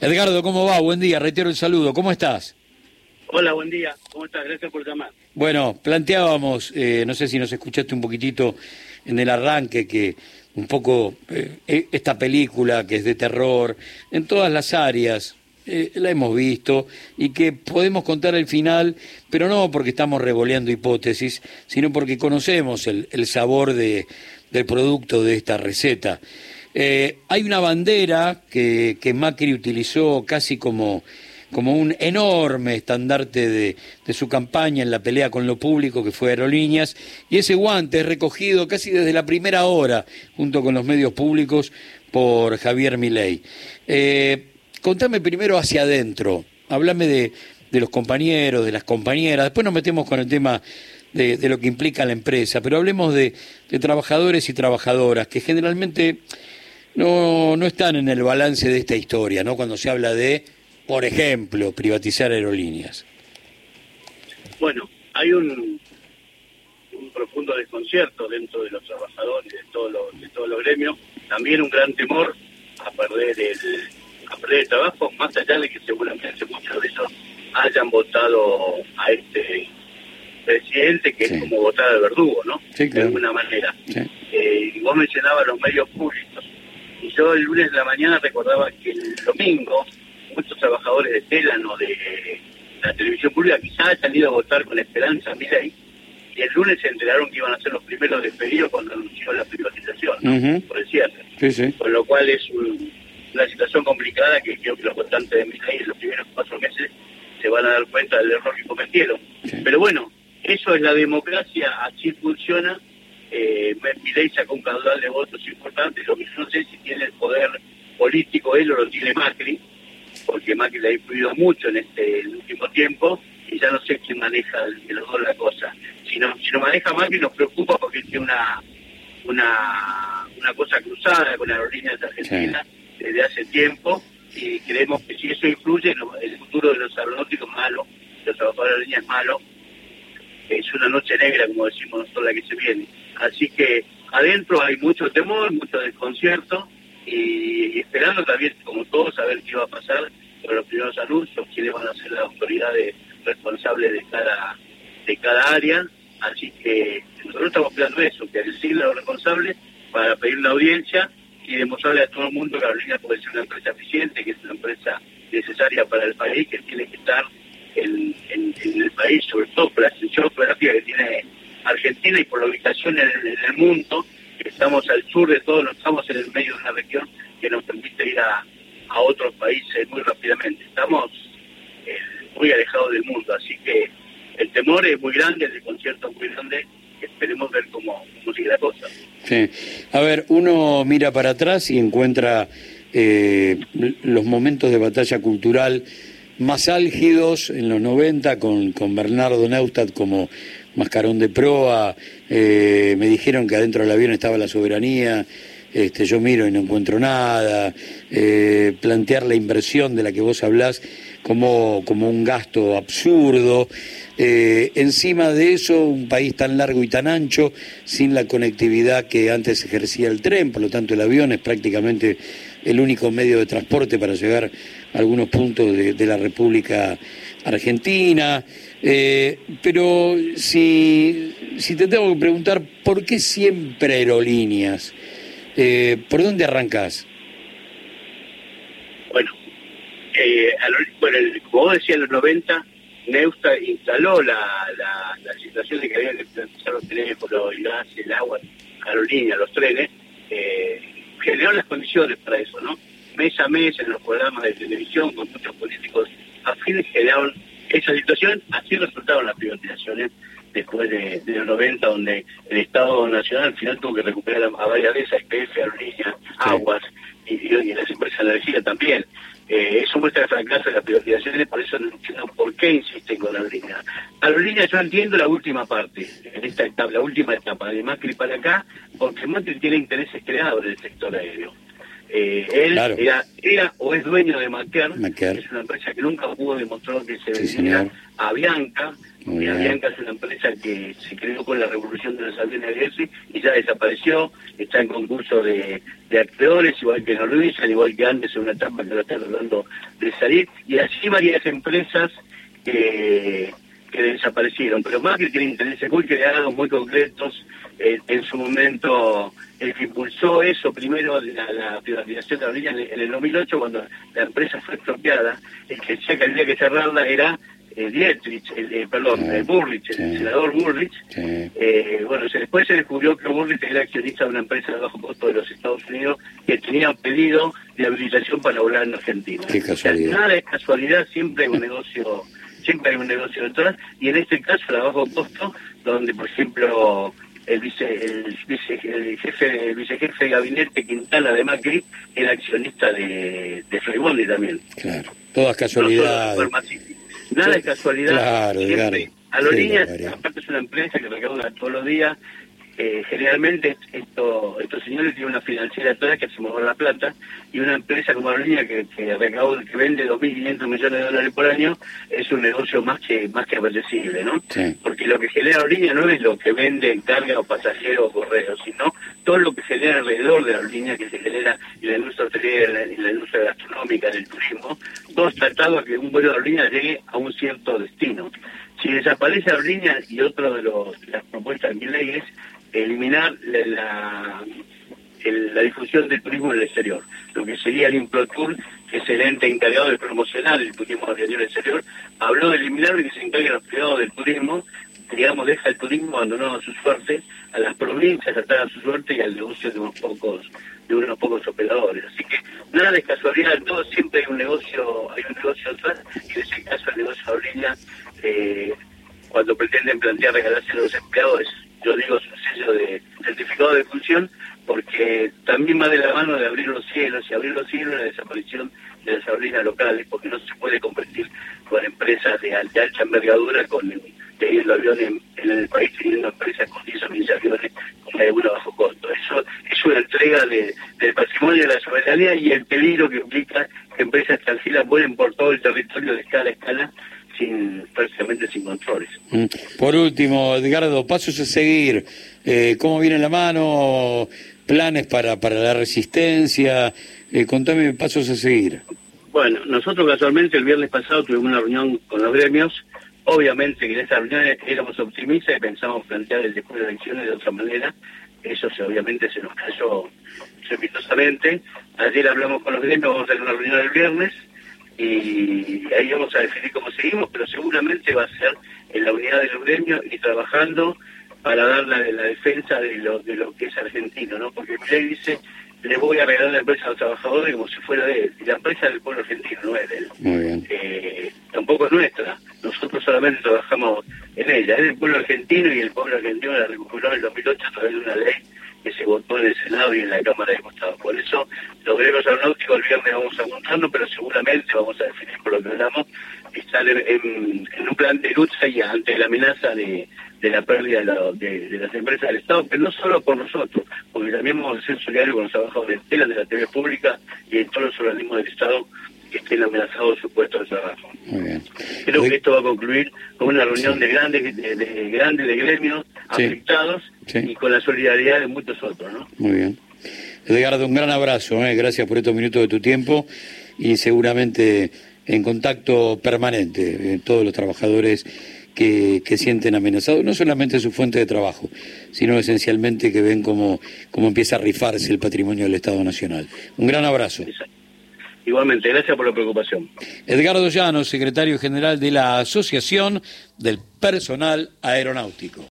Edgardo, ¿cómo va? Buen día, reitero el saludo. ¿Cómo estás? Hola, buen día. ¿Cómo estás? Gracias por llamar. Bueno, planteábamos, eh, no sé si nos escuchaste un poquitito en el arranque, que un poco eh, e, esta película que es de terror, en todas las áreas, eh, la hemos visto y que podemos contar el final, pero no porque estamos revoleando hipótesis, sino porque conocemos el, sabor de, del producto de esta receta. Hay una bandera que, que Macri utilizó casi como como un enorme estandarte de, su campaña en la pelea con lo público que fue Aerolíneas, y ese guante es recogido casi desde la primera hora, junto con los medios públicos, por Javier Milei. Eh, contame primero hacia adentro, háblame de, los compañeros, de las compañeras, después nos metemos con el tema de, lo que implica la empresa, pero hablemos de, trabajadores y trabajadoras que generalmente no, no están en el balance de esta historia, ¿no? Cuando se habla de por ejemplo, privatizar aerolíneas? Bueno, hay un, un profundo desconcierto dentro de los trabajadores, de todos los, de todos los gremios, también un gran temor a perder el, a perder el trabajo, más allá de que seguramente muchos de ellos hayan votado a este presidente que es como votar al verdugo, ¿no? De alguna manera. Eh, y vos mencionabas los medios públicos. Y yo el lunes de la mañana recordaba que el domingo muchos trabajadores de Telan o de la televisión pública quizás han salido a votar con esperanza ahí y el lunes se enteraron que iban a ser los primeros despedidos cuando anunció la privatización, por el cierre. Con lo cual es una situación complicada que creo que los votantes de Milei en los primeros cuatro meses se van a dar cuenta del error que cometieron. Pero bueno, eso es la democracia, así funciona. Eh, Milei sacó un caudal de votos importante, lo que yo no sé si tiene el poder político él o lo tiene Macri, porque Macri le ha influido mucho en este último tiempo y ya no sé quién maneja de los dos la cosa. Si no, si no maneja Macri nos preocupa porque tiene una una, una cosa cruzada con aerolíneas de Argentina desde hace tiempo y creemos que si eso influye, el futuro de los aeronáuticos es malo, de los trabajadores de aerolíneas es malo, es una noche negra, como decimos nosotros, la que se viene. Así que adentro hay mucho temor, mucho desconcierto, y, esperando también, como todos, a ver qué va a pasar con los primeros anuncios, quiénes van a ser las autoridades responsables de cada, de cada área. Así que nosotros estamos esperando eso, que decirle a los responsables para pedir la audiencia y demostrarle a todo el mundo que Carolina puede ser una empresa eficiente, que es una empresa necesaria para el país, que tiene que estar en, el país, sobre todo por la extensión geográfica Argentina y por la ubicación en el mundo estamos al sur de todo, no estamos en el medio de una región que nos permite ir a, otros países muy rápidamente. Estamos eh, muy alejados del mundo, así que el temor es muy grande, el concierto es muy grande, esperemos ver cómo, sigue la cosa. Sí. A ver, uno mira para atrás y encuentra eh, los momentos de batalla cultural más álgidos en los 90 con, con Bernardo Neustadt como mascarón de proa, eh, me dijeron que adentro del avión estaba la soberanía, este, yo miro y no encuentro nada, eh, plantear la inversión de la que vos hablás como, como un gasto absurdo. Eh, encima de eso, un país tan largo y tan ancho, sin la conectividad que antes ejercía el tren, por lo tanto el avión es prácticamente el único medio de transporte para llegar a algunos puntos de, la República Argentina. Eh, pero si, si te tengo que preguntar, ¿por qué siempre aerolíneas? Eh, ¿Por dónde arrancas? Bueno, eh, bueno como vos decías, en los 90, Neusta instaló la, la, situación de que había que empezar los teléfonos, el gas, el agua, aerolíneas, los trenes. Eh, generó las condiciones para eso, ¿no? Mes a mes en los programas de televisión con muchos políticos esa situación, así resultaron las privatizaciones después de, los 90, donde el Estado Nacional al final tuvo que recuperar a, varias de esas, IPF, Aerolíneas, Aguas y, y, las empresas de energía también. Eh, eso muestra el fracaso de las privatizaciones, por eso no entiendo por qué insisten con la aerolínea. Aerolínea yo entiendo la última parte, en esta etapa, la última etapa de Macri para acá, porque Macri tiene intereses creados en el sector aéreo. Eh, él era, o es dueño de Maquer, que es una empresa que nunca pudo demostrar que se vendiera a Bianca, Y Avianca es una empresa que se creó con la revolución de los aviones de y ya desapareció, está en concurso de, de acreedores, igual que Norwegian, igual que antes en una etapa que lo está tratando de salir, y así varias empresas que, que desaparecieron, pero más que tiene intereses muy creados, muy concretos, eh, en su momento el que impulsó eso primero la, la privatización de la línea en, el 2008 cuando la empresa fue expropiada el que decía que había que cerrarla era eh, Dietrich, el, eh, perdón, eh, Burrich, el senador Burrich. Eh, bueno, después se descubrió que Burrich era accionista de una empresa de bajo costo de los Estados Unidos que tenía pedido de habilitación para volar en Argentina. Qué casualidad. nada es casualidad, siempre un negocio, siempre hay un negocio detrás, y en este caso la bajo costo, donde por ejemplo el vice, el, vice, el jefe, el vicejefe de gabinete Quintana de Macri era accionista de, de Freibondi también. Claro, todas casualidades. Nada de casualidad. Claro, Siempre. Aerolíneas, aparte es una empresa que recauda todos los días. Eh, generalmente esto, estos señores tienen una financiera toda que se mueve la plata y una empresa como Aerolínea que, que recauda, que vende 2.500 millones de dólares por año es un negocio más que más que apetecible, ¿no? Porque lo que genera Aerolínea no es lo que vende en carga o pasajeros o correos, sino todo lo que genera alrededor de la aerolínea que se genera en la industria hotelera, en la, industria gastronómica, en el turismo, todo tratado a que un vuelo de aerolínea llegue a un cierto destino. Si desaparece aerolínea y otra de, de las propuestas de mi ley es eliminar la, la, difusión del turismo en el exterior, lo que sería el Improtour, que es el ente encargado de promocionar el turismo en el exterior, habló de eliminar y que se encargue los privados del turismo, digamos, deja el turismo abandonado a su suerte, a las provincias atrás a su suerte y al negocio de unos pocos de unos pocos operadores. Así que nada de casualidad, todo siempre hay un negocio, hay un negocio atrás, y en ese caso el negocio de eh, cuando pretenden plantear regalarse a los empleados, yo digo su sello de certificado de función, porque también va de la mano de abrir los cielos y abrir los cielos la desaparición de las aerolíneas locales, porque no se puede competir con empresas de, alta envergadura, con teniendo aviones en, el país, teniendo empresas con 10 o aviones con alguna bajo costo. Eso es una entrega de, del patrimonio de la soberanía y el peligro que implica que empresas extranjeras vuelen por todo el territorio de escala a escala sin prácticamente sin controles. Mm. Por último, Edgardo, pasos a seguir. Eh, ¿Cómo viene la mano? ¿Planes para, para la resistencia? Eh, contame pasos a seguir. Bueno, nosotros casualmente el viernes pasado tuvimos una reunión con los gremios. Obviamente que en esa reunión éramos optimistas y pensamos plantear el después de elecciones de otra manera. Eso se, obviamente se nos cayó estrepitosamente. Ayer hablamos con los gremios, vamos a tener una reunión el viernes y ahí vamos a definir cómo seguimos, pero seguramente va a ser en la unidad del gremio y trabajando para dar la, la defensa de lo, de lo que es argentino, ¿no? Porque Milei dice, le voy a regalar la empresa a los trabajadores como si fuera de él, y la empresa es del pueblo argentino, no es de él. Eh, tampoco es nuestra, nosotros solamente trabajamos en ella, es del pueblo argentino y el pueblo argentino la recuperó en el 2008 a través de una ley que se votó en el Senado y en la Cámara de Diputados. Por eso, los gremios aeronáuticos el viernes vamos a pero seguramente vamos a definir por lo que hablamos, estar en, un plan de lucha y ante la amenaza de, la pérdida de, las empresas del Estado, pero no solo por nosotros, porque también vamos a ser solidarios con los trabajadores de de la TV pública y en todos los organismos del Estado que estén amenazados su puesto de trabajo. Creo que esto va a concluir con una reunión de grandes de, grandes de gremios afectados y con la solidaridad de muchos otros. ¿no? Muy bien. Edgardo, un gran abrazo, ¿eh? gracias por estos minutos de tu tiempo y seguramente en contacto permanente eh, todos los trabajadores que, que, sienten amenazados, no solamente su fuente de trabajo, sino esencialmente que ven cómo, cómo empieza a rifarse el patrimonio del Estado Nacional. Un gran abrazo. Igualmente, gracias por la preocupación. Edgardo Llanos, secretario general de la Asociación del Personal Aeronáutico.